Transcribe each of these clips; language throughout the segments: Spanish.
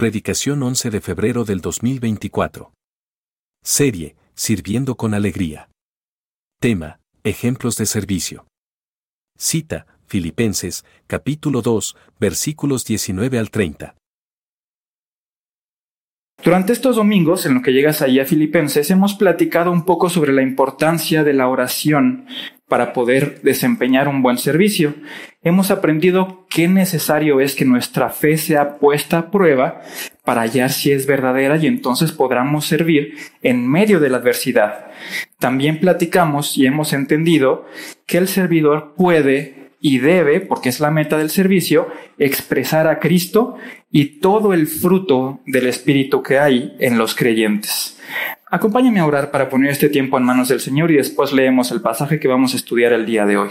Predicación 11 de febrero del 2024. Serie, Sirviendo con Alegría. Tema, Ejemplos de Servicio. Cita, Filipenses, capítulo 2, versículos 19 al 30. Durante estos domingos, en lo que llegas ahí a Filipenses, hemos platicado un poco sobre la importancia de la oración para poder desempeñar un buen servicio. Hemos aprendido qué necesario es que nuestra fe sea puesta a prueba para hallar si es verdadera y entonces podamos servir en medio de la adversidad. También platicamos y hemos entendido que el servidor puede y debe, porque es la meta del servicio, expresar a Cristo y todo el fruto del Espíritu que hay en los creyentes. Acompáñame a orar para poner este tiempo en manos del Señor y después leemos el pasaje que vamos a estudiar el día de hoy.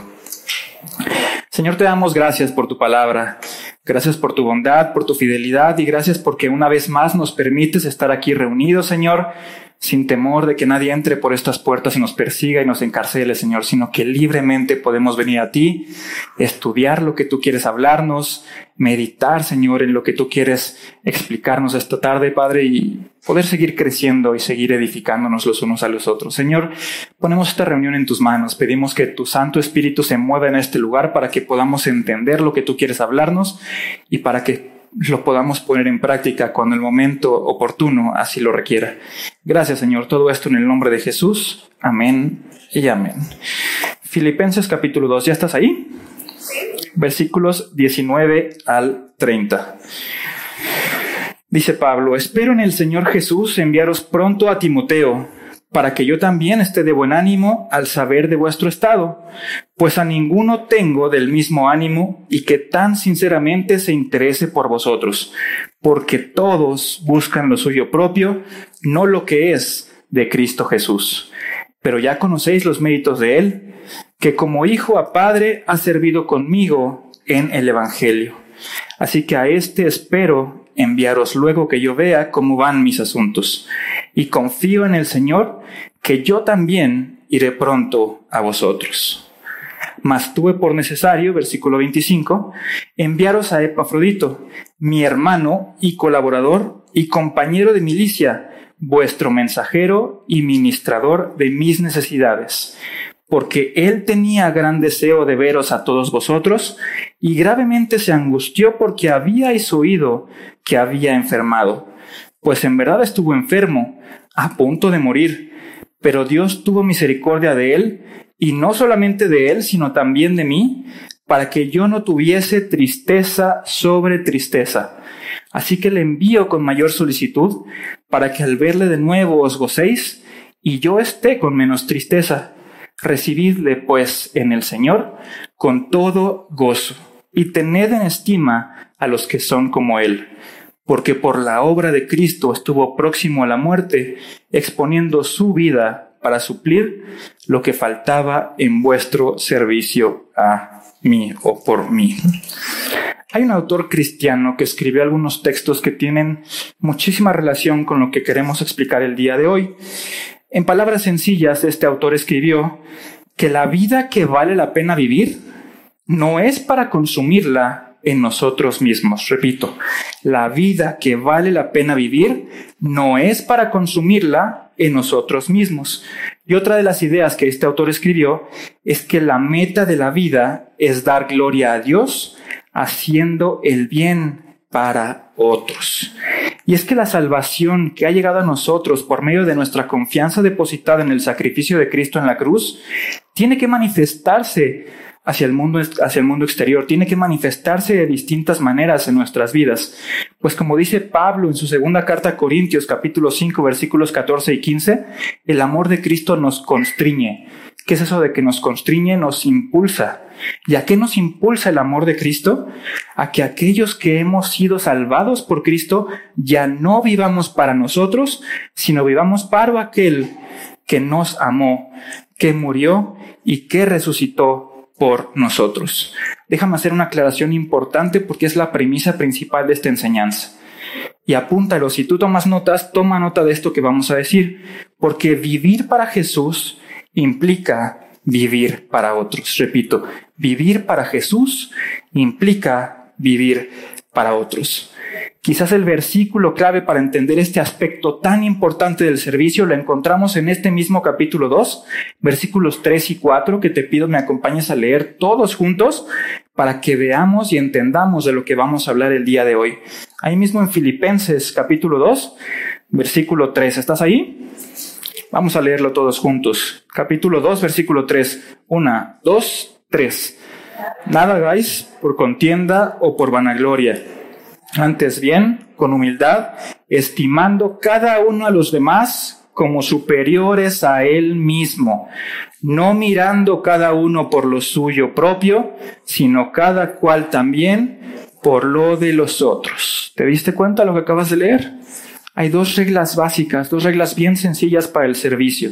Señor, te damos gracias por tu palabra, gracias por tu bondad, por tu fidelidad y gracias porque una vez más nos permites estar aquí reunidos, Señor, sin temor de que nadie entre por estas puertas y nos persiga y nos encarcele, Señor, sino que libremente podemos venir a ti, estudiar lo que tú quieres hablarnos, meditar, Señor, en lo que tú quieres explicarnos esta tarde, Padre, y poder seguir creciendo y seguir edificándonos los unos a los otros. Señor, ponemos esta reunión en tus manos, pedimos que tu Santo Espíritu se mueva en este lugar para que podamos entender lo que tú quieres hablarnos y para que lo podamos poner en práctica cuando el momento oportuno así lo requiera. Gracias Señor, todo esto en el nombre de Jesús. Amén y amén. Filipenses capítulo 2, ¿ya estás ahí? Versículos 19 al 30. Dice Pablo, espero en el Señor Jesús enviaros pronto a Timoteo para que yo también esté de buen ánimo al saber de vuestro estado, pues a ninguno tengo del mismo ánimo y que tan sinceramente se interese por vosotros, porque todos buscan lo suyo propio, no lo que es de Cristo Jesús. Pero ya conocéis los méritos de Él, que como hijo a padre ha servido conmigo en el Evangelio. Así que a este espero enviaros luego que yo vea cómo van mis asuntos. Y confío en el Señor que yo también iré pronto a vosotros. Mas tuve por necesario, versículo 25, enviaros a Epafrodito, mi hermano y colaborador y compañero de milicia, vuestro mensajero y ministrador de mis necesidades porque él tenía gran deseo de veros a todos vosotros, y gravemente se angustió porque habíais oído que había enfermado, pues en verdad estuvo enfermo, a punto de morir, pero Dios tuvo misericordia de él, y no solamente de él, sino también de mí, para que yo no tuviese tristeza sobre tristeza. Así que le envío con mayor solicitud, para que al verle de nuevo os gocéis, y yo esté con menos tristeza. Recibidle pues en el Señor con todo gozo y tened en estima a los que son como Él, porque por la obra de Cristo estuvo próximo a la muerte, exponiendo su vida para suplir lo que faltaba en vuestro servicio a mí o por mí. Hay un autor cristiano que escribió algunos textos que tienen muchísima relación con lo que queremos explicar el día de hoy. En palabras sencillas, este autor escribió que la vida que vale la pena vivir no es para consumirla en nosotros mismos. Repito, la vida que vale la pena vivir no es para consumirla en nosotros mismos. Y otra de las ideas que este autor escribió es que la meta de la vida es dar gloria a Dios haciendo el bien para otros. Y es que la salvación que ha llegado a nosotros por medio de nuestra confianza depositada en el sacrificio de Cristo en la cruz, tiene que manifestarse hacia el mundo, hacia el mundo exterior, tiene que manifestarse de distintas maneras en nuestras vidas. Pues como dice Pablo en su segunda carta a Corintios capítulo 5 versículos 14 y 15, el amor de Cristo nos constriñe. ¿Qué es eso de que nos constriñe? Nos impulsa. ¿Y a qué nos impulsa el amor de Cristo? A que aquellos que hemos sido salvados por Cristo ya no vivamos para nosotros, sino vivamos para aquel que nos amó, que murió y que resucitó por nosotros. Déjame hacer una aclaración importante porque es la premisa principal de esta enseñanza. Y apúntalo, si tú tomas notas, toma nota de esto que vamos a decir, porque vivir para Jesús implica vivir para otros. Repito, vivir para Jesús implica vivir para otros. Quizás el versículo clave para entender este aspecto tan importante del servicio lo encontramos en este mismo capítulo 2, versículos 3 y 4, que te pido me acompañes a leer todos juntos para que veamos y entendamos de lo que vamos a hablar el día de hoy. Ahí mismo en Filipenses capítulo 2, versículo 3. ¿Estás ahí? Vamos a leerlo todos juntos. Capítulo 2, versículo 3. Una, dos, tres. Nada hagáis por contienda o por vanagloria antes bien, con humildad, estimando cada uno a los demás como superiores a él mismo, no mirando cada uno por lo suyo propio, sino cada cual también por lo de los otros. ¿Te diste cuenta de lo que acabas de leer? Hay dos reglas básicas, dos reglas bien sencillas para el servicio.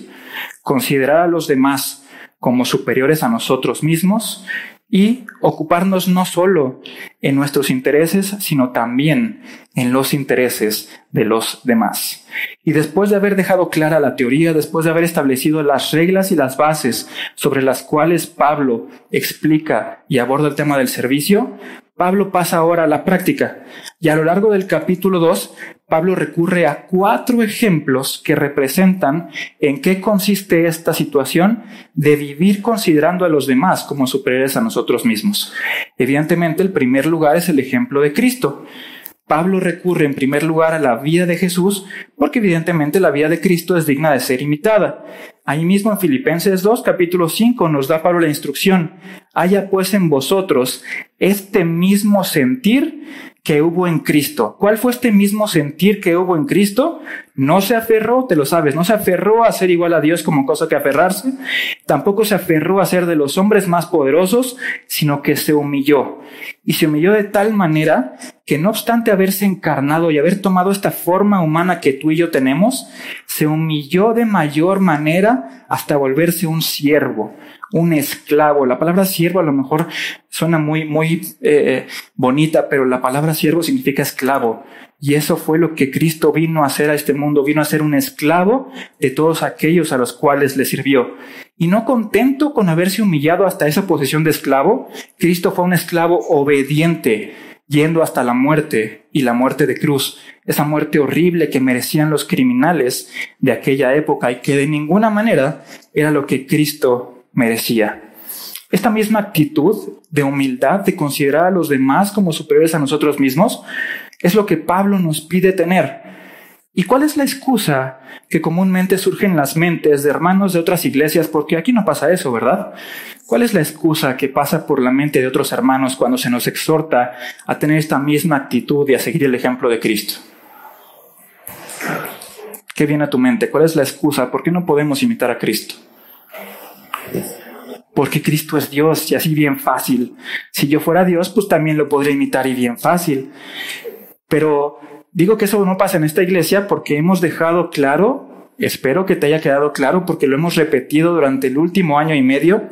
Considerar a los demás como superiores a nosotros mismos y ocuparnos no solo en nuestros intereses, sino también en los intereses de los demás. Y después de haber dejado clara la teoría, después de haber establecido las reglas y las bases sobre las cuales Pablo explica y aborda el tema del servicio, Pablo pasa ahora a la práctica. Y a lo largo del capítulo 2, Pablo recurre a cuatro ejemplos que representan en qué consiste esta situación de vivir considerando a los demás como superiores a nosotros mismos. Evidentemente, el primer lugar es el ejemplo de Cristo. Pablo recurre en primer lugar a la vida de Jesús porque evidentemente la vida de Cristo es digna de ser imitada. Ahí mismo en Filipenses 2, capítulo 5, nos da Pablo la instrucción. Haya pues en vosotros este mismo sentir que hubo en Cristo. ¿Cuál fue este mismo sentir que hubo en Cristo? No se aferró, te lo sabes, no se aferró a ser igual a Dios como cosa que aferrarse, tampoco se aferró a ser de los hombres más poderosos, sino que se humilló. Y se humilló de tal manera que no obstante haberse encarnado y haber tomado esta forma humana que tú y yo tenemos, se humilló de mayor manera hasta volverse un siervo un esclavo. La palabra siervo a lo mejor suena muy, muy eh, bonita, pero la palabra siervo significa esclavo. Y eso fue lo que Cristo vino a hacer a este mundo, vino a ser un esclavo de todos aquellos a los cuales le sirvió. Y no contento con haberse humillado hasta esa posición de esclavo, Cristo fue un esclavo obediente, yendo hasta la muerte y la muerte de cruz, esa muerte horrible que merecían los criminales de aquella época y que de ninguna manera era lo que Cristo merecía. Esta misma actitud de humildad, de considerar a los demás como superiores a nosotros mismos, es lo que Pablo nos pide tener. ¿Y cuál es la excusa que comúnmente surge en las mentes de hermanos de otras iglesias? Porque aquí no pasa eso, ¿verdad? ¿Cuál es la excusa que pasa por la mente de otros hermanos cuando se nos exhorta a tener esta misma actitud y a seguir el ejemplo de Cristo? ¿Qué viene a tu mente? ¿Cuál es la excusa? ¿Por qué no podemos imitar a Cristo? porque Cristo es Dios y así bien fácil. Si yo fuera Dios, pues también lo podría imitar y bien fácil. Pero digo que eso no pasa en esta iglesia porque hemos dejado claro, espero que te haya quedado claro porque lo hemos repetido durante el último año y medio,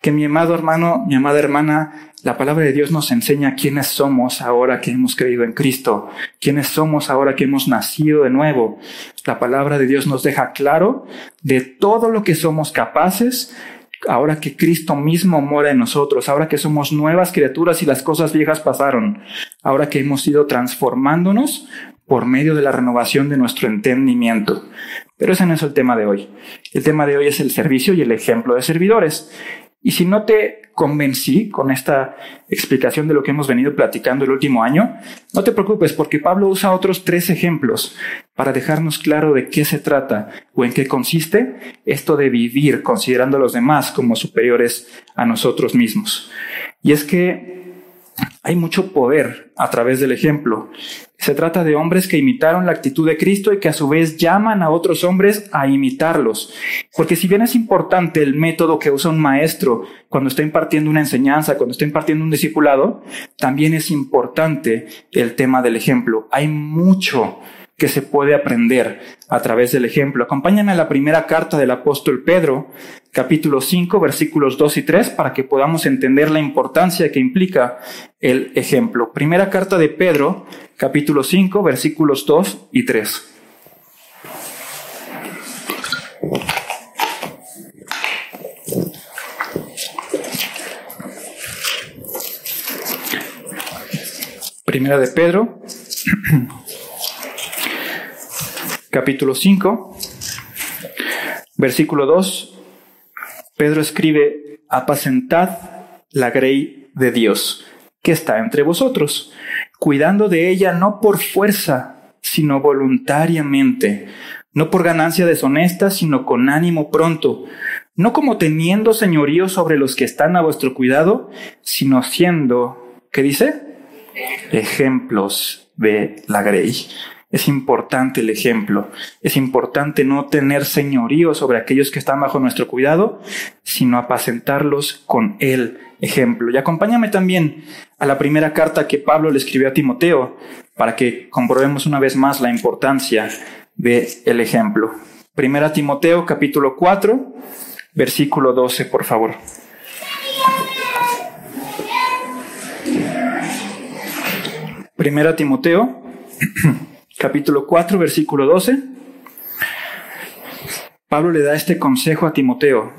que mi amado hermano, mi amada hermana, la palabra de Dios nos enseña quiénes somos ahora que hemos creído en Cristo, quiénes somos ahora que hemos nacido de nuevo. La palabra de Dios nos deja claro de todo lo que somos capaces ahora que Cristo mismo mora en nosotros, ahora que somos nuevas criaturas y las cosas viejas pasaron, ahora que hemos ido transformándonos por medio de la renovación de nuestro entendimiento. Pero ese no es el tema de hoy. El tema de hoy es el servicio y el ejemplo de servidores. Y si no te convencí con esta explicación de lo que hemos venido platicando el último año, no te preocupes porque Pablo usa otros tres ejemplos para dejarnos claro de qué se trata o en qué consiste esto de vivir considerando a los demás como superiores a nosotros mismos. Y es que hay mucho poder a través del ejemplo. Se trata de hombres que imitaron la actitud de Cristo y que a su vez llaman a otros hombres a imitarlos. Porque si bien es importante el método que usa un maestro cuando está impartiendo una enseñanza, cuando está impartiendo un discipulado, también es importante el tema del ejemplo. Hay mucho que se puede aprender a través del ejemplo. Acompáñame a la primera carta del apóstol Pedro, capítulo 5, versículos 2 y 3, para que podamos entender la importancia que implica el ejemplo. Primera carta de Pedro, capítulo 5, versículos 2 y 3. Primera de Pedro, capítulo 5, versículo 2, Pedro escribe, apacentad la grey de Dios que está entre vosotros, cuidando de ella no por fuerza, sino voluntariamente, no por ganancia deshonesta, sino con ánimo pronto, no como teniendo señorío sobre los que están a vuestro cuidado, sino siendo, ¿qué dice? Ejemplos de la grey. Es importante el ejemplo. Es importante no tener señorío sobre aquellos que están bajo nuestro cuidado, sino apacentarlos con el ejemplo. Y acompáñame también a la primera carta que Pablo le escribió a Timoteo para que comprobemos una vez más la importancia del el ejemplo. Primera Timoteo capítulo 4, versículo 12, por favor. Primera Timoteo capítulo 4, versículo 12. Pablo le da este consejo a Timoteo.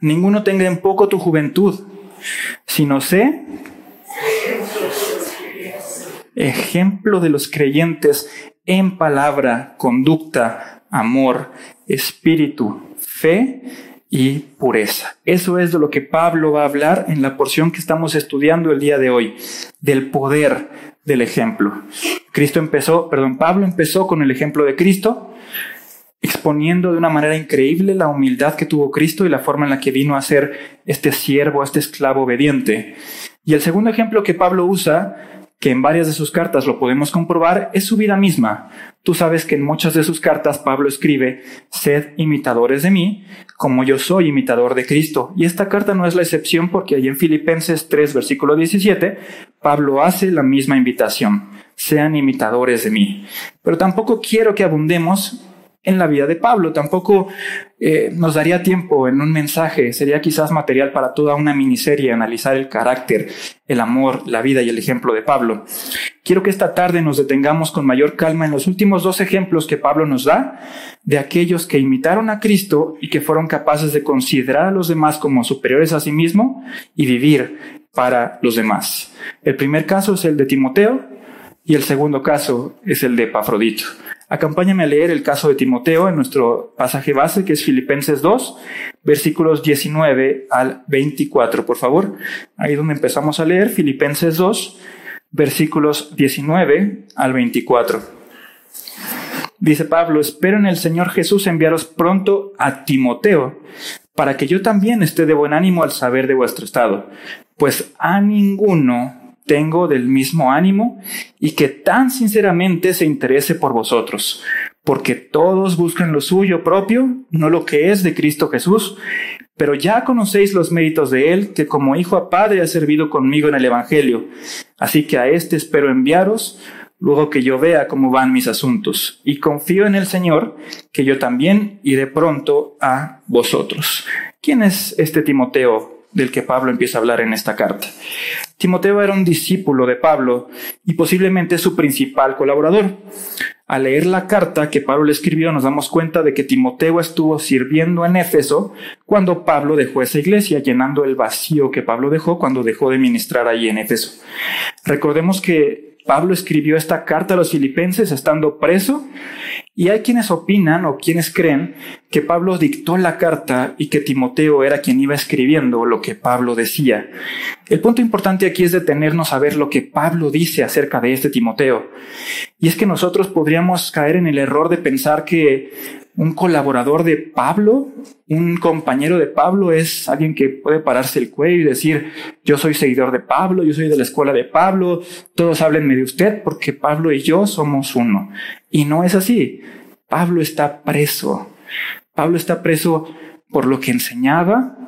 Ninguno tenga en poco tu juventud, sino sé ejemplo de los creyentes en palabra, conducta, amor, espíritu, fe y pureza. Eso es de lo que Pablo va a hablar en la porción que estamos estudiando el día de hoy, del poder del ejemplo. Cristo empezó, perdón, Pablo empezó con el ejemplo de Cristo, exponiendo de una manera increíble la humildad que tuvo Cristo y la forma en la que vino a ser este siervo, este esclavo obediente. Y el segundo ejemplo que Pablo usa que en varias de sus cartas lo podemos comprobar, es su vida misma. Tú sabes que en muchas de sus cartas Pablo escribe, sed imitadores de mí, como yo soy imitador de Cristo. Y esta carta no es la excepción porque ahí en Filipenses 3, versículo 17, Pablo hace la misma invitación, sean imitadores de mí. Pero tampoco quiero que abundemos en la vida de Pablo. Tampoco eh, nos daría tiempo en un mensaje, sería quizás material para toda una miniserie analizar el carácter, el amor, la vida y el ejemplo de Pablo. Quiero que esta tarde nos detengamos con mayor calma en los últimos dos ejemplos que Pablo nos da de aquellos que imitaron a Cristo y que fueron capaces de considerar a los demás como superiores a sí mismo y vivir para los demás. El primer caso es el de Timoteo y el segundo caso es el de Pafrodito. Acompáñame a leer el caso de Timoteo en nuestro pasaje base, que es Filipenses 2, versículos 19 al 24, por favor. Ahí donde empezamos a leer, Filipenses 2, versículos 19 al 24. Dice Pablo, espero en el Señor Jesús enviaros pronto a Timoteo, para que yo también esté de buen ánimo al saber de vuestro estado, pues a ninguno tengo del mismo ánimo y que tan sinceramente se interese por vosotros, porque todos buscan lo suyo propio, no lo que es de Cristo Jesús, pero ya conocéis los méritos de Él, que como hijo a padre ha servido conmigo en el Evangelio. Así que a este espero enviaros, luego que yo vea cómo van mis asuntos, y confío en el Señor, que yo también iré pronto a vosotros. ¿Quién es este Timoteo del que Pablo empieza a hablar en esta carta. Timoteo era un discípulo de Pablo y posiblemente su principal colaborador. Al leer la carta que Pablo le escribió nos damos cuenta de que Timoteo estuvo sirviendo en Éfeso cuando Pablo dejó esa iglesia, llenando el vacío que Pablo dejó cuando dejó de ministrar allí en Éfeso. Recordemos que Pablo escribió esta carta a los filipenses estando preso y hay quienes opinan o quienes creen que Pablo dictó la carta y que Timoteo era quien iba escribiendo lo que Pablo decía. El punto importante aquí es detenernos a ver lo que Pablo dice acerca de este Timoteo. Y es que nosotros podríamos caer en el error de pensar que un colaborador de Pablo, un compañero de Pablo es alguien que puede pararse el cuello y decir, yo soy seguidor de Pablo, yo soy de la escuela de Pablo, todos háblenme de usted porque Pablo y yo somos uno. Y no es así. Pablo está preso. Pablo está preso por lo que enseñaba,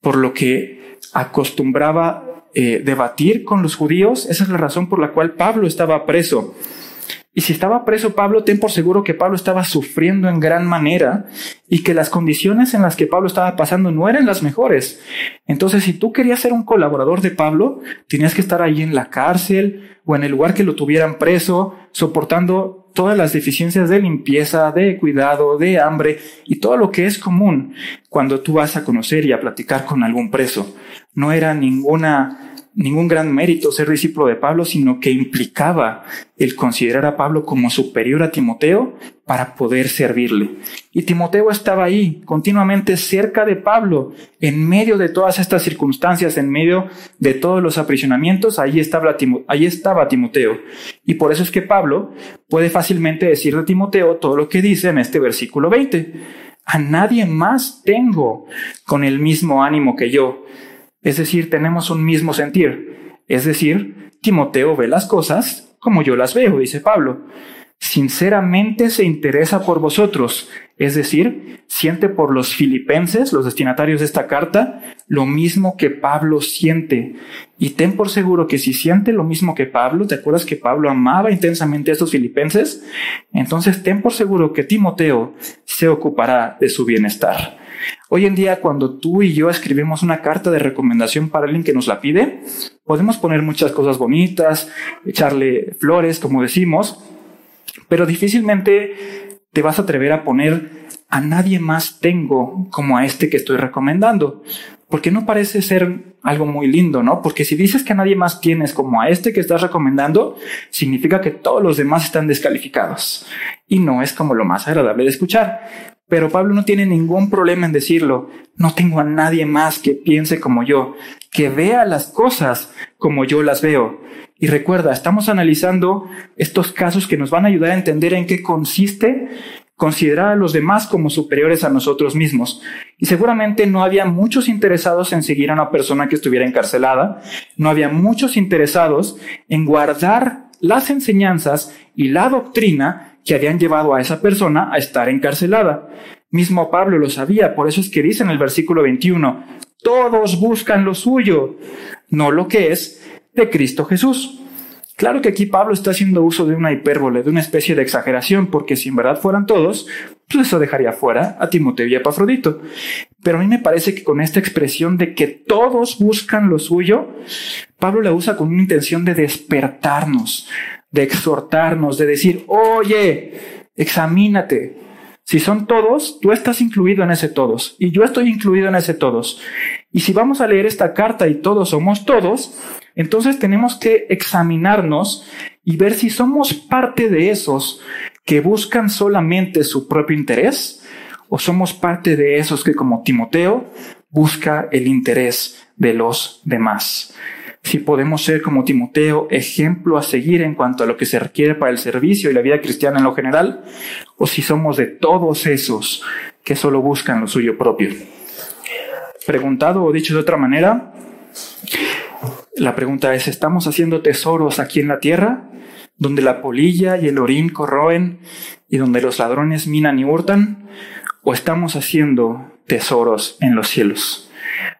por lo que acostumbraba eh, debatir con los judíos. Esa es la razón por la cual Pablo estaba preso. Y si estaba preso Pablo, ten por seguro que Pablo estaba sufriendo en gran manera y que las condiciones en las que Pablo estaba pasando no eran las mejores. Entonces, si tú querías ser un colaborador de Pablo, tenías que estar ahí en la cárcel o en el lugar que lo tuvieran preso, soportando todas las deficiencias de limpieza, de cuidado, de hambre y todo lo que es común cuando tú vas a conocer y a platicar con algún preso. No era ninguna ningún gran mérito ser discípulo de Pablo, sino que implicaba el considerar a Pablo como superior a Timoteo para poder servirle. Y Timoteo estaba ahí, continuamente cerca de Pablo, en medio de todas estas circunstancias, en medio de todos los aprisionamientos, ahí estaba, ahí estaba Timoteo. Y por eso es que Pablo puede fácilmente decir de Timoteo todo lo que dice en este versículo 20. A nadie más tengo con el mismo ánimo que yo es decir, tenemos un mismo sentir. Es decir, Timoteo ve las cosas como yo las veo, dice Pablo. Sinceramente se interesa por vosotros, es decir, siente por los filipenses, los destinatarios de esta carta, lo mismo que Pablo siente. Y ten por seguro que si siente lo mismo que Pablo, ¿te acuerdas que Pablo amaba intensamente a estos filipenses? Entonces ten por seguro que Timoteo se ocupará de su bienestar. Hoy en día, cuando tú y yo escribimos una carta de recomendación para alguien que nos la pide, podemos poner muchas cosas bonitas, echarle flores, como decimos, pero difícilmente te vas a atrever a poner a nadie más tengo como a este que estoy recomendando, porque no parece ser algo muy lindo, ¿no? Porque si dices que nadie más tienes como a este que estás recomendando, significa que todos los demás están descalificados. Y no es como lo más agradable de escuchar. Pero Pablo no tiene ningún problema en decirlo. No tengo a nadie más que piense como yo, que vea las cosas como yo las veo. Y recuerda, estamos analizando estos casos que nos van a ayudar a entender en qué consiste considerar a los demás como superiores a nosotros mismos. Y seguramente no había muchos interesados en seguir a una persona que estuviera encarcelada, no había muchos interesados en guardar las enseñanzas y la doctrina que habían llevado a esa persona a estar encarcelada. Mismo Pablo lo sabía, por eso es que dice en el versículo 21, todos buscan lo suyo, no lo que es de Cristo Jesús. Claro que aquí Pablo está haciendo uso de una hipérbole, de una especie de exageración, porque si en verdad fueran todos, pues eso dejaría fuera a Timoteo y a Pafrodito. Pero a mí me parece que con esta expresión de que todos buscan lo suyo, Pablo la usa con una intención de despertarnos, de exhortarnos, de decir, oye, examínate. Si son todos, tú estás incluido en ese todos y yo estoy incluido en ese todos. Y si vamos a leer esta carta y todos somos todos, entonces tenemos que examinarnos y ver si somos parte de esos que buscan solamente su propio interés o somos parte de esos que como Timoteo busca el interés de los demás si podemos ser como Timoteo, ejemplo a seguir en cuanto a lo que se requiere para el servicio y la vida cristiana en lo general, o si somos de todos esos que solo buscan lo suyo propio. Preguntado o dicho de otra manera, la pregunta es, ¿estamos haciendo tesoros aquí en la tierra, donde la polilla y el orín corroen y donde los ladrones minan y hurtan? ¿O estamos haciendo tesoros en los cielos?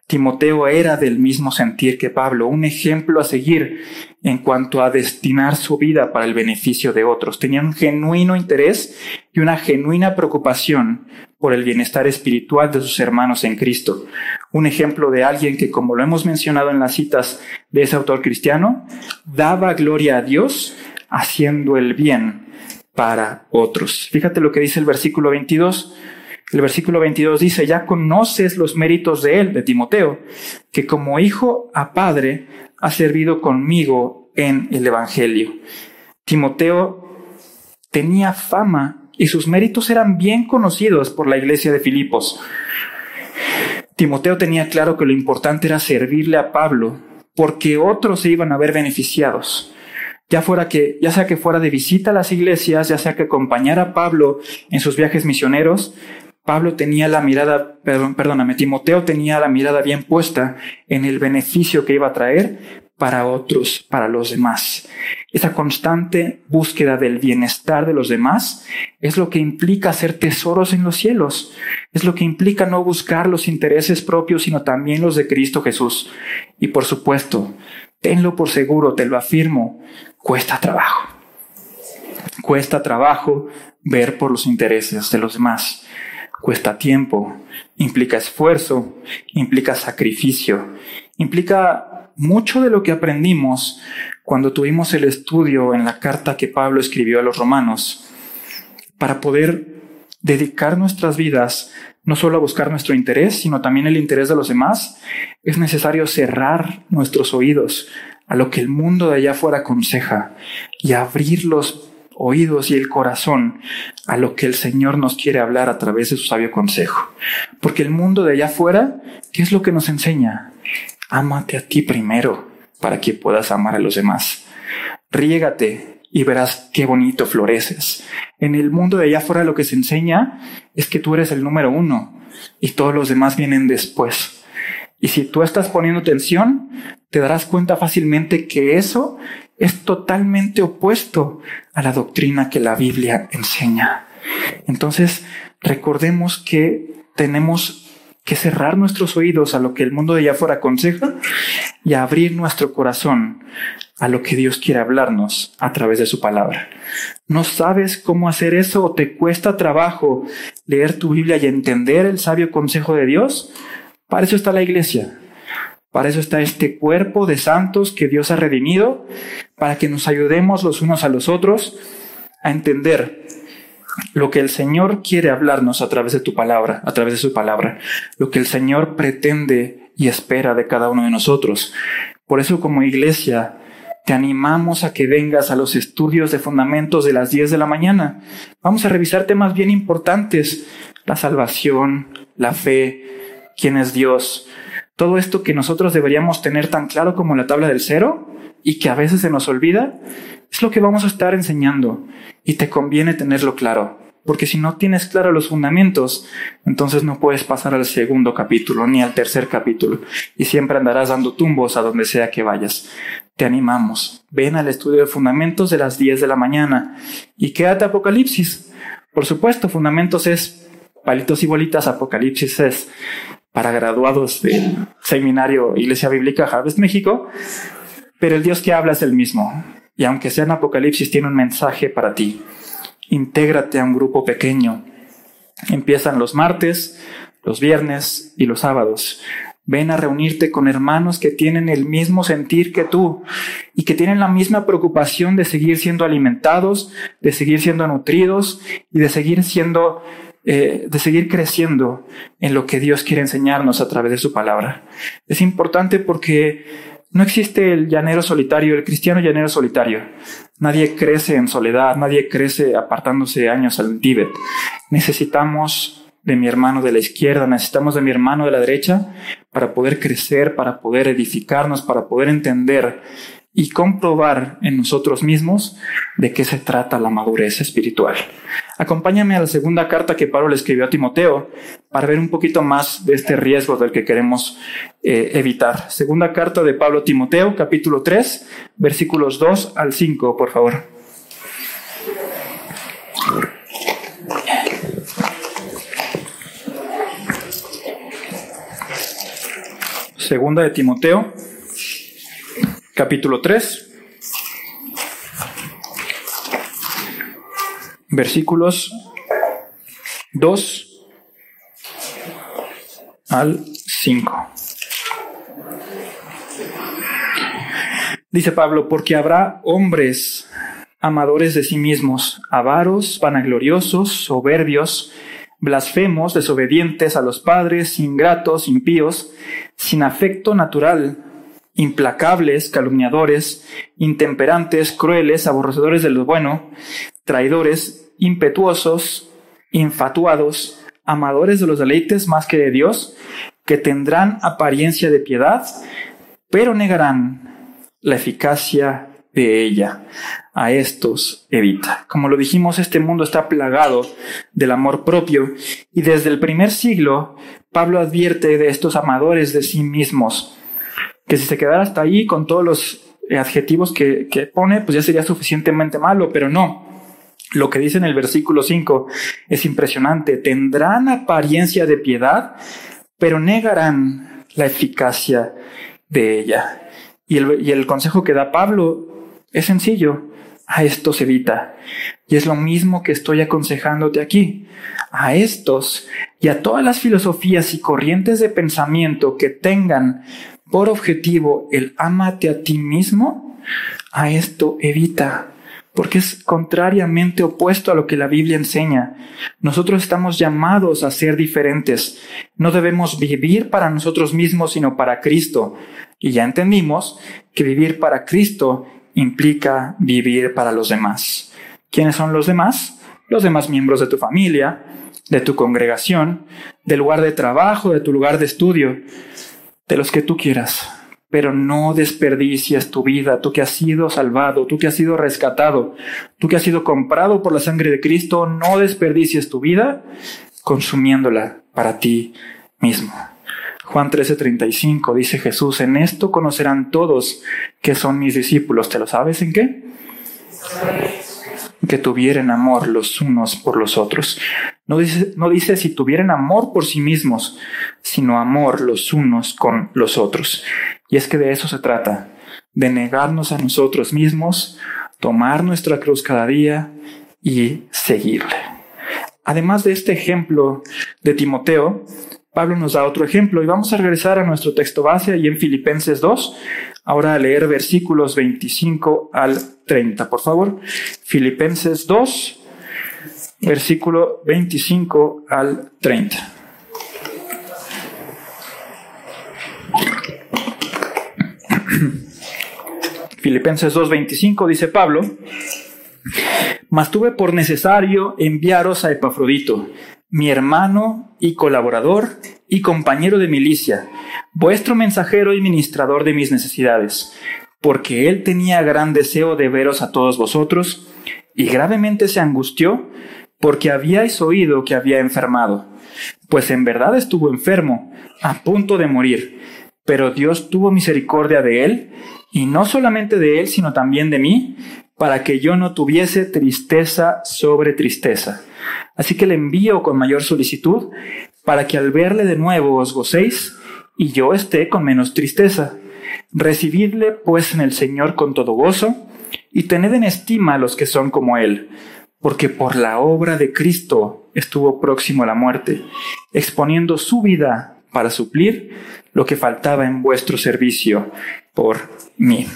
Timoteo era del mismo sentir que Pablo, un ejemplo a seguir en cuanto a destinar su vida para el beneficio de otros. Tenía un genuino interés y una genuina preocupación por el bienestar espiritual de sus hermanos en Cristo. Un ejemplo de alguien que, como lo hemos mencionado en las citas de ese autor cristiano, daba gloria a Dios haciendo el bien para otros. Fíjate lo que dice el versículo 22. El versículo 22 dice, ya conoces los méritos de él, de Timoteo, que como hijo a padre ha servido conmigo en el Evangelio. Timoteo tenía fama y sus méritos eran bien conocidos por la iglesia de Filipos. Timoteo tenía claro que lo importante era servirle a Pablo, porque otros se iban a ver beneficiados. Ya fuera que, ya sea que fuera de visita a las iglesias, ya sea que acompañara a Pablo en sus viajes misioneros, Pablo tenía la mirada, perdón, perdóname, Timoteo tenía la mirada bien puesta en el beneficio que iba a traer para otros, para los demás. Esa constante búsqueda del bienestar de los demás es lo que implica hacer tesoros en los cielos. Es lo que implica no buscar los intereses propios, sino también los de Cristo Jesús. Y por supuesto, tenlo por seguro, te lo afirmo, cuesta trabajo. Cuesta trabajo ver por los intereses de los demás cuesta tiempo, implica esfuerzo, implica sacrificio, implica mucho de lo que aprendimos cuando tuvimos el estudio en la carta que Pablo escribió a los romanos, para poder dedicar nuestras vidas no solo a buscar nuestro interés, sino también el interés de los demás, es necesario cerrar nuestros oídos a lo que el mundo de allá afuera aconseja y abrir los oídos y el corazón a lo que el Señor nos quiere hablar a través de su sabio consejo. Porque el mundo de allá afuera, ¿qué es lo que nos enseña? Ámate a ti primero para que puedas amar a los demás. Riégate y verás qué bonito floreces. En el mundo de allá afuera lo que se enseña es que tú eres el número uno y todos los demás vienen después. Y si tú estás poniendo atención, te darás cuenta fácilmente que eso es totalmente opuesto a la doctrina que la Biblia enseña. Entonces, recordemos que tenemos que cerrar nuestros oídos a lo que el mundo de allá afuera aconseja y abrir nuestro corazón a lo que Dios quiere hablarnos a través de su palabra. ¿No sabes cómo hacer eso o te cuesta trabajo leer tu Biblia y entender el sabio consejo de Dios? Para eso está la iglesia. Para eso está este cuerpo de santos que Dios ha redimido, para que nos ayudemos los unos a los otros a entender lo que el Señor quiere hablarnos a través de tu palabra, a través de su palabra, lo que el Señor pretende y espera de cada uno de nosotros. Por eso como iglesia te animamos a que vengas a los estudios de fundamentos de las 10 de la mañana. Vamos a revisar temas bien importantes, la salvación, la fe, quién es Dios. Todo esto que nosotros deberíamos tener tan claro como la tabla del cero y que a veces se nos olvida, es lo que vamos a estar enseñando y te conviene tenerlo claro. Porque si no tienes claro los fundamentos, entonces no puedes pasar al segundo capítulo ni al tercer capítulo y siempre andarás dando tumbos a donde sea que vayas. Te animamos. Ven al estudio de fundamentos de las 10 de la mañana y quédate Apocalipsis. Por supuesto, fundamentos es palitos y bolitas, Apocalipsis es para graduados del seminario Iglesia Bíblica Harvest México, pero el Dios que habla es el mismo. Y aunque sea en Apocalipsis, tiene un mensaje para ti. Intégrate a un grupo pequeño. Empiezan los martes, los viernes y los sábados. Ven a reunirte con hermanos que tienen el mismo sentir que tú y que tienen la misma preocupación de seguir siendo alimentados, de seguir siendo nutridos y de seguir siendo eh, de seguir creciendo en lo que Dios quiere enseñarnos a través de su palabra. Es importante porque no existe el llanero solitario, el cristiano llanero solitario. Nadie crece en soledad, nadie crece apartándose años al Tíbet. Necesitamos de mi hermano de la izquierda, necesitamos de mi hermano de la derecha para poder crecer, para poder edificarnos, para poder entender y comprobar en nosotros mismos de qué se trata la madurez espiritual. Acompáñame a la segunda carta que Pablo le escribió a Timoteo para ver un poquito más de este riesgo del que queremos eh, evitar. Segunda carta de Pablo a Timoteo, capítulo 3, versículos 2 al 5, por favor. Segunda de Timoteo, capítulo 3, versículos 2 al 5. Dice Pablo, porque habrá hombres amadores de sí mismos, avaros, vanagloriosos, soberbios, blasfemos, desobedientes a los padres, ingratos, impíos, sin afecto natural implacables, calumniadores, intemperantes, crueles, aborrecedores de lo bueno, traidores, impetuosos, infatuados, amadores de los deleites más que de Dios, que tendrán apariencia de piedad, pero negarán la eficacia de ella. A estos evita. Como lo dijimos, este mundo está plagado del amor propio y desde el primer siglo Pablo advierte de estos amadores de sí mismos que si se quedara hasta ahí con todos los adjetivos que, pone, pues ya sería suficientemente malo, pero no. Lo que dice en el versículo 5 es impresionante. Tendrán apariencia de piedad, pero negarán la eficacia de ella. Y el, y el consejo que da Pablo es sencillo. A estos evita. Y es lo mismo que estoy aconsejándote aquí. A estos y a todas las filosofías y corrientes de pensamiento que tengan por objetivo el ámate a ti mismo, a esto evita, porque es contrariamente opuesto a lo que la Biblia enseña. Nosotros estamos llamados a ser diferentes. No debemos vivir para nosotros mismos, sino para Cristo. Y ya entendimos que vivir para Cristo implica vivir para los demás. ¿Quiénes son los demás? Los demás miembros de tu familia, de tu congregación, del lugar de trabajo, de tu lugar de estudio, de los que tú quieras pero no desperdicies tu vida, tú que has sido salvado, tú que has sido rescatado, tú que has sido comprado por la sangre de Cristo, no desperdicies tu vida consumiéndola para ti mismo. Juan 13:35 dice Jesús, en esto conocerán todos que son mis discípulos. ¿Te lo sabes en qué? Que tuvieran amor los unos por los otros. No dice, no dice si tuvieran amor por sí mismos, sino amor los unos con los otros. Y es que de eso se trata, de negarnos a nosotros mismos, tomar nuestra cruz cada día y seguirle. Además de este ejemplo de Timoteo, Pablo nos da otro ejemplo y vamos a regresar a nuestro texto base ahí en Filipenses 2, ahora a leer versículos 25 al 30, por favor. Filipenses 2, versículo 25 al 30. Filipenses 2.25 dice Pablo, mas tuve por necesario enviaros a Epafrodito, mi hermano y colaborador y compañero de milicia, vuestro mensajero y ministrador de mis necesidades, porque él tenía gran deseo de veros a todos vosotros, y gravemente se angustió porque habíais oído que había enfermado, pues en verdad estuvo enfermo, a punto de morir pero Dios tuvo misericordia de él, y no solamente de él, sino también de mí, para que yo no tuviese tristeza sobre tristeza. Así que le envío con mayor solicitud, para que al verle de nuevo os gocéis, y yo esté con menos tristeza. Recibidle pues en el Señor con todo gozo, y tened en estima a los que son como él, porque por la obra de Cristo estuvo próximo a la muerte, exponiendo su vida para suplir lo que faltaba en vuestro servicio por mí.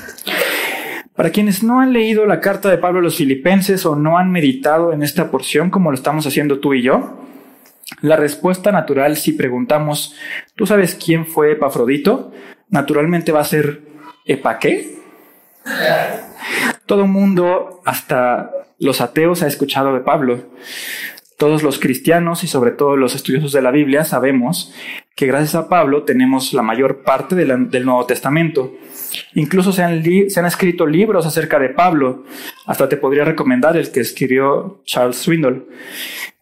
Para quienes no han leído la carta de Pablo a los filipenses o no han meditado en esta porción como lo estamos haciendo tú y yo, la respuesta natural si preguntamos, ¿tú sabes quién fue Epafrodito? Naturalmente va a ser ¿Epa qué? Todo mundo, hasta los ateos, ha escuchado de Pablo. Todos los cristianos y sobre todo los estudiosos de la Biblia sabemos que gracias a Pablo tenemos la mayor parte del Nuevo Testamento. Incluso se han, escrito libros acerca de Pablo. Hasta te podría recomendar el que escribió Charles Swindoll.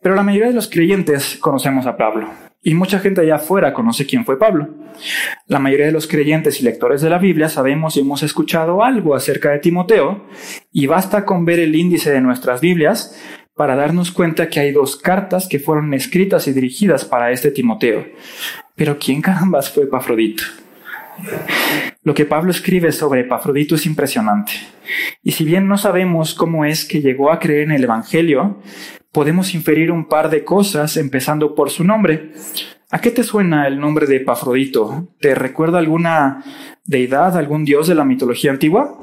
Pero la mayoría de los creyentes conocemos a Pablo. Y mucha gente allá afuera conoce quién fue Pablo. La mayoría de los creyentes y lectores de la Biblia sabemos y hemos escuchado algo acerca de Timoteo, y basta con ver el índice de nuestras Biblias para darnos cuenta que hay dos cartas que fueron escritas y dirigidas para este Timoteo. Pero ¿quién carambas fue Epafrodito? Lo que Pablo escribe sobre Epafrodito es impresionante. Y si bien no sabemos cómo es que llegó a creer en el Evangelio, podemos inferir un par de cosas empezando por su nombre. ¿A qué te suena el nombre de Epafrodito? ¿Te recuerda alguna deidad, algún dios de la mitología antigua?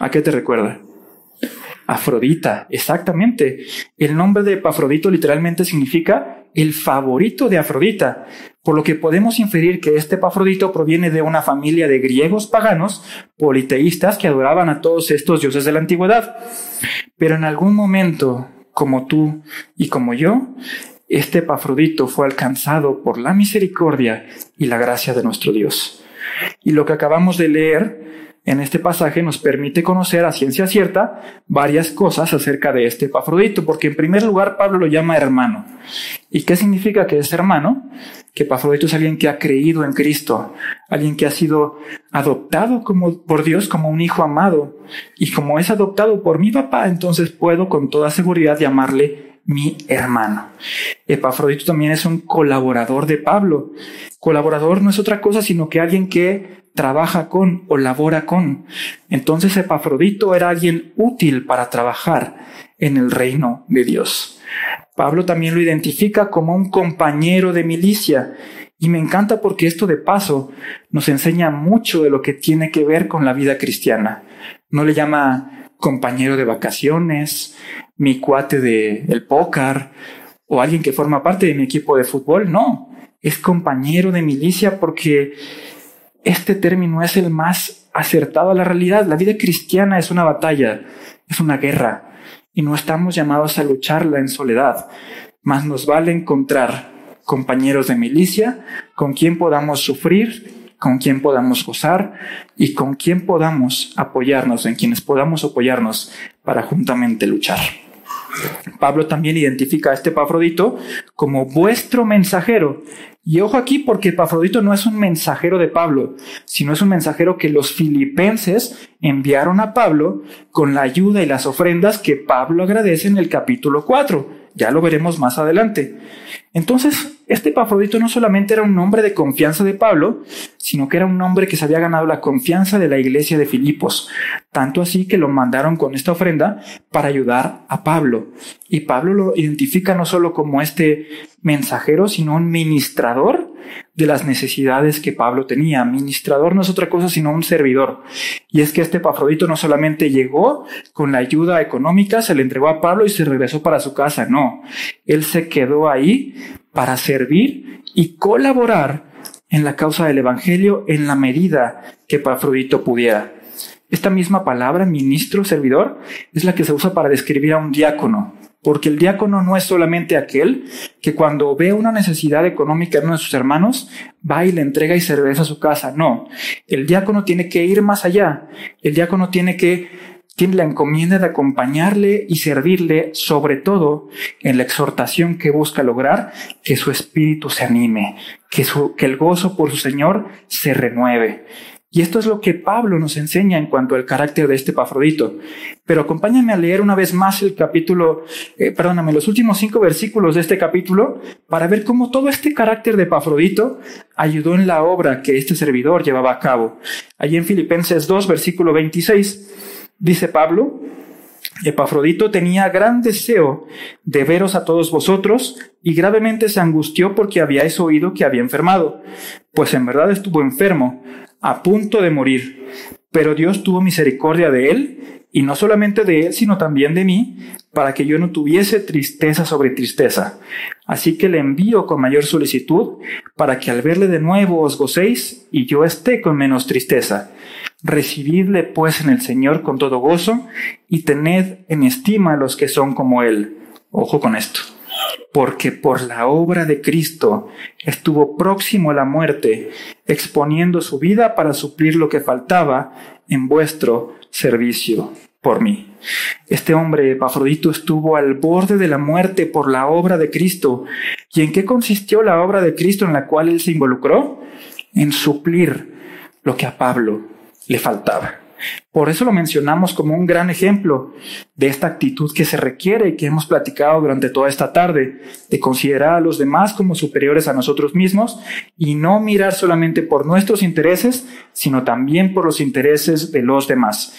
¿A qué te recuerda? Afrodita, exactamente. El nombre de Epafrodito literalmente significa el favorito de Afrodita, por lo que podemos inferir que este Epafrodito proviene de una familia de griegos paganos politeístas que adoraban a todos estos dioses de la antigüedad. Pero en algún momento, como tú y como yo, este Epafrodito fue alcanzado por la misericordia y la gracia de nuestro Dios. Y lo que acabamos de leer en este pasaje nos permite conocer a ciencia cierta varias cosas acerca de este Epafrodito, porque en primer lugar Pablo lo llama hermano. ¿Y qué significa que es hermano? Que Epafrodito es alguien que ha creído en Cristo, alguien que ha sido adoptado por Dios como un hijo amado. Y como es adoptado por mi papá, entonces puedo con toda seguridad llamarle mi hermano. Epafrodito también es un colaborador de Pablo. Colaborador no es otra cosa sino que alguien que trabaja con o labora con. Entonces Epafrodito era alguien útil para trabajar en el reino de Dios. Pablo también lo identifica como un compañero de milicia y me encanta porque esto de paso nos enseña mucho de lo que tiene que ver con la vida cristiana. No le llama compañero de vacaciones, mi cuate de el póker o alguien que forma parte de mi equipo de fútbol. No, es compañero de milicia porque este término es el más acertado a la realidad. La vida cristiana es una batalla, es una guerra y no estamos llamados a lucharla en soledad, más nos vale encontrar compañeros de milicia con quien podamos sufrir, con quien podamos gozar y con quien podamos apoyarnos, en quienes podamos apoyarnos para juntamente luchar. Pablo también identifica a este Epafrodito como vuestro mensajero. Y ojo aquí porque Epafrodito no es un mensajero de Pablo, sino es un mensajero que los filipenses enviaron a Pablo con la ayuda y las ofrendas que Pablo agradece en el capítulo 4. Ya lo veremos más adelante. Entonces, este Epafrodito no solamente era un hombre de confianza de Pablo, sino que era un hombre que se había ganado la confianza de la iglesia de Filipos, tanto así que lo mandaron con esta ofrenda para ayudar a Pablo. Y Pablo lo identifica no solo como este mensajero, sino un ministrador de las necesidades que Pablo tenía. Ministrador no es otra cosa sino un servidor. Y es que este Epafrodito no solamente llegó con la ayuda económica, se le entregó a Pablo y se regresó para su casa. No, él se quedó ahí para servir y colaborar en la causa del Evangelio en la medida que Epafrodito pudiera. Esta misma palabra, ministro, servidor, es la que se usa para describir a un diácono, porque el diácono no es solamente aquel que cuando ve una necesidad económica en uno de sus hermanos, va y le entrega y regresa a su casa. No, el diácono tiene que ir más allá. El diácono tiene que, tiene la encomienda de acompañarle y servirle, sobre todo en la exhortación que busca lograr que su espíritu se anime, que, su, que el gozo por su Señor se renueve. Y esto es lo que Pablo nos enseña en cuanto al carácter de este Pafrodito. Pero acompáñame a leer una vez más el capítulo, eh, perdóname, los últimos cinco versículos de este capítulo para ver cómo todo este carácter de Pafrodito ayudó en la obra que este servidor llevaba a cabo. Allí en Filipenses 2, versículo 26, dice Pablo, Epafrodito tenía gran deseo de veros a todos vosotros y gravemente se angustió porque habíais oído que había enfermado, pues en verdad estuvo enfermo a punto de morir, pero Dios tuvo misericordia de él, y no solamente de él, sino también de mí, para que yo no tuviese tristeza sobre tristeza. Así que le envío con mayor solicitud, para que al verle de nuevo os gocéis, y yo esté con menos tristeza. Recibidle pues en el Señor con todo gozo, y tened en estima a los que son como él. Ojo con esto porque por la obra de Cristo estuvo próximo a la muerte, exponiendo su vida para suplir lo que faltaba en vuestro servicio por mí. Este hombre, Epafrodito, estuvo al borde de la muerte por la obra de Cristo. ¿Y en qué consistió la obra de Cristo en la cual él se involucró? En suplir lo que a Pablo le faltaba. Por eso lo mencionamos como un gran ejemplo de esta actitud que se requiere y que hemos platicado durante toda esta tarde, de considerar a los demás como superiores a nosotros mismos y no mirar solamente por nuestros intereses, sino también por los intereses de los demás.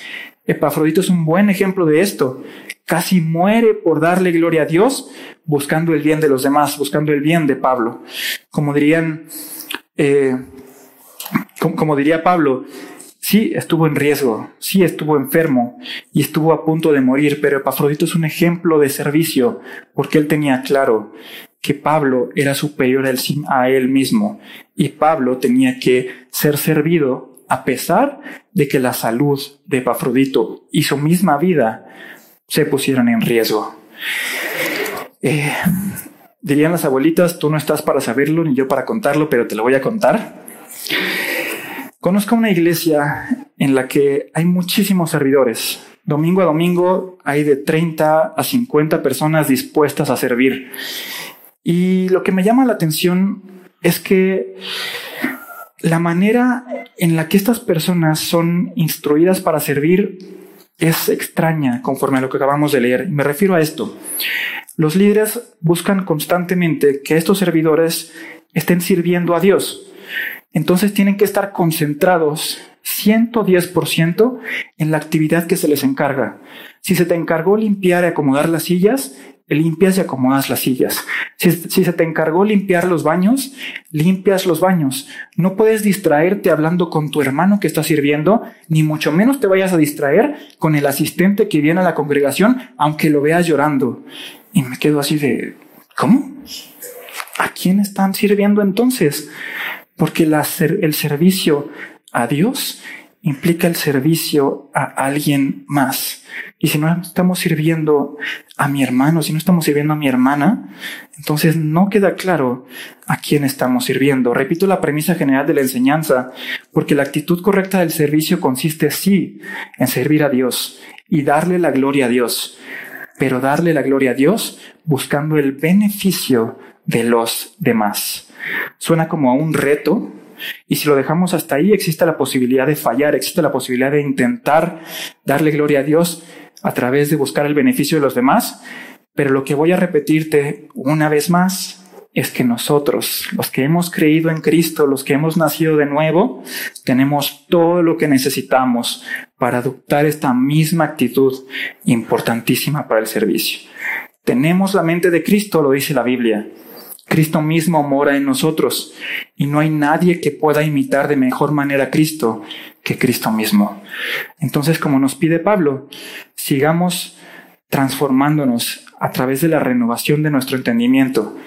Epafrodito es un buen ejemplo de esto. Casi muere por darle gloria a Dios, buscando el bien de los demás, buscando el bien de Pablo. Como dirían, eh, como diría Pablo, Sí, estuvo en riesgo, sí estuvo enfermo y estuvo a punto de morir, pero Epafrodito es un ejemplo de servicio porque él tenía claro que Pablo era superior a él mismo y Pablo tenía que ser servido a pesar de que la salud de Epafrodito y su misma vida se pusieran en riesgo. Eh, dirían las abuelitas, tú no estás para saberlo ni yo para contarlo, pero te lo voy a contar. Conozco una iglesia en la que hay muchísimos servidores. Domingo a domingo hay de 30 a 50 personas dispuestas a servir. Y lo que me llama la atención es que la manera en la que estas personas son instruidas para servir es extraña conforme a lo que acabamos de leer. Me refiero a esto. Los líderes buscan constantemente que estos servidores estén sirviendo a Dios. Entonces tienen que estar concentrados 110% en la actividad que se les encarga. Si se te encargó limpiar y acomodar las sillas, limpias y acomodas las sillas. Si, se te encargó limpiar los baños, limpias los baños. No puedes distraerte hablando con tu hermano que está sirviendo, ni mucho menos te vayas a distraer con el asistente que viene a la congregación, aunque lo veas llorando. Y me quedo así de, ¿cómo? ¿A quién están sirviendo entonces? Porque el servicio a Dios implica el servicio a alguien más. Y si no estamos sirviendo a mi hermano, si no estamos sirviendo a mi hermana, entonces no queda claro a quién estamos sirviendo. Repito la premisa general de la enseñanza, porque la actitud correcta del servicio consiste sí en servir a Dios y darle la gloria a Dios, pero darle la gloria a Dios buscando el beneficio de los demás. Suena como a un reto, y si lo dejamos hasta ahí, existe la posibilidad de fallar, existe la posibilidad de intentar darle gloria a Dios a través de buscar el beneficio de los demás. Pero lo que voy a repetirte una vez más es que nosotros, los que hemos creído en Cristo, los que hemos nacido de nuevo, tenemos todo lo que necesitamos para adoptar esta misma actitud importantísima para el servicio. Tenemos la mente de Cristo, lo dice la Biblia. Cristo mismo mora en nosotros y no hay nadie que pueda imitar de mejor manera a Cristo que Cristo mismo. Entonces, como nos pide Pablo, sigamos transformándonos a través de la renovación de nuestro entendimiento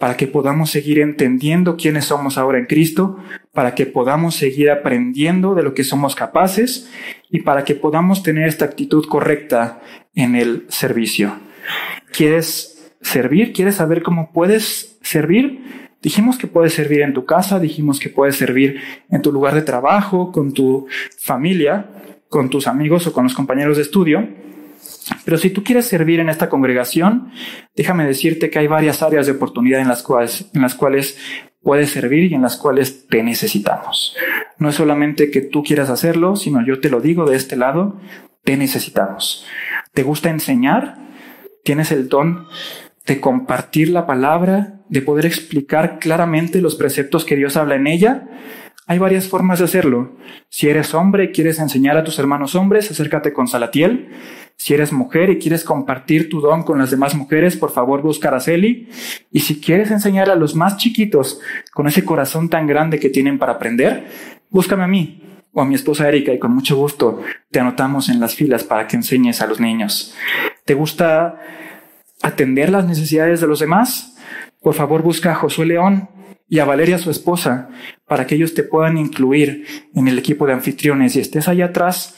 para que podamos seguir entendiendo quiénes somos ahora en Cristo, para que podamos seguir aprendiendo de lo que somos capaces y para que podamos tener esta actitud correcta en el servicio. ¿Quieres servir? ¿Quieres saber cómo puedes servir. Dijimos que puedes servir en tu casa, dijimos que puedes servir en tu lugar de trabajo, con tu familia, con tus amigos o con los compañeros de estudio. Pero si tú quieres servir en esta congregación, déjame decirte que hay varias áreas de oportunidad en las cuales, en las cuales puedes servir y en las cuales te necesitamos. No es solamente que tú quieras hacerlo, sino yo te lo digo de este lado, te necesitamos. ¿Te gusta enseñar? ¿Tienes el don de compartir la palabra, de poder explicar claramente los preceptos que Dios habla en ella, hay varias formas de hacerlo. Si eres hombre y quieres enseñar a tus hermanos hombres, acércate con Salatiel. Si eres mujer y quieres compartir tu don con las demás mujeres, por favor busca a Araceli. Y si quieres enseñar a los más chiquitos con ese corazón tan grande que tienen para aprender, búscame a mí o a mi esposa Erika y con mucho gusto te anotamos en las filas para que enseñes a los niños. ¿Te gusta atender las necesidades de los demás, por favor busca a Josué León y a Valeria su esposa para que ellos te puedan incluir en el equipo de anfitriones y estés allá atrás,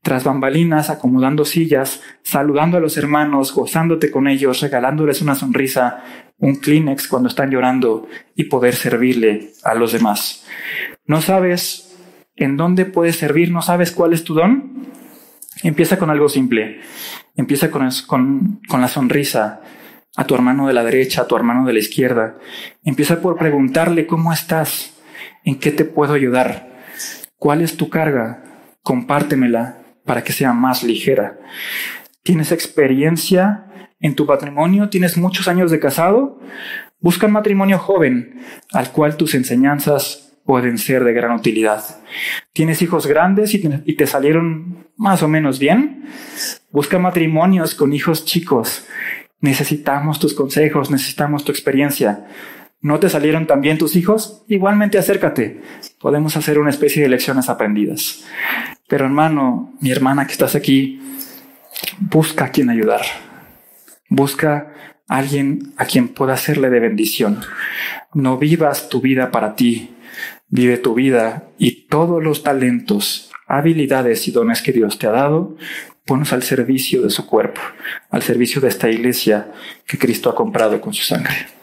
tras bambalinas, acomodando sillas, saludando a los hermanos, gozándote con ellos, regalándoles una sonrisa, un Kleenex cuando están llorando y poder servirle a los demás. ¿No sabes en dónde puedes servir? ¿No sabes cuál es tu don? Empieza con algo simple. Empieza con, con, con, la sonrisa a tu hermano de la derecha, a tu hermano de la izquierda. Empieza por preguntarle cómo estás, en qué te puedo ayudar, cuál es tu carga, compártemela para que sea más ligera. ¿Tienes experiencia en tu patrimonio? ¿Tienes muchos años de casado? Busca un matrimonio joven al cual tus enseñanzas pueden ser de gran utilidad. ¿Tienes hijos grandes y te, salieron más o menos bien? Busca matrimonios con hijos chicos. Necesitamos tus consejos, necesitamos tu experiencia. ¿No te salieron tan bien tus hijos? Igualmente acércate. Podemos hacer una especie de lecciones aprendidas. Pero hermano, mi hermana que estás aquí, busca a quien ayudar. Busca a alguien a quien pueda hacerle de bendición. No vivas tu vida para ti, Vive tu vida y todos los talentos, habilidades y dones que Dios te ha dado, ponlos al servicio de su cuerpo, al servicio de esta iglesia que Cristo ha comprado con su sangre.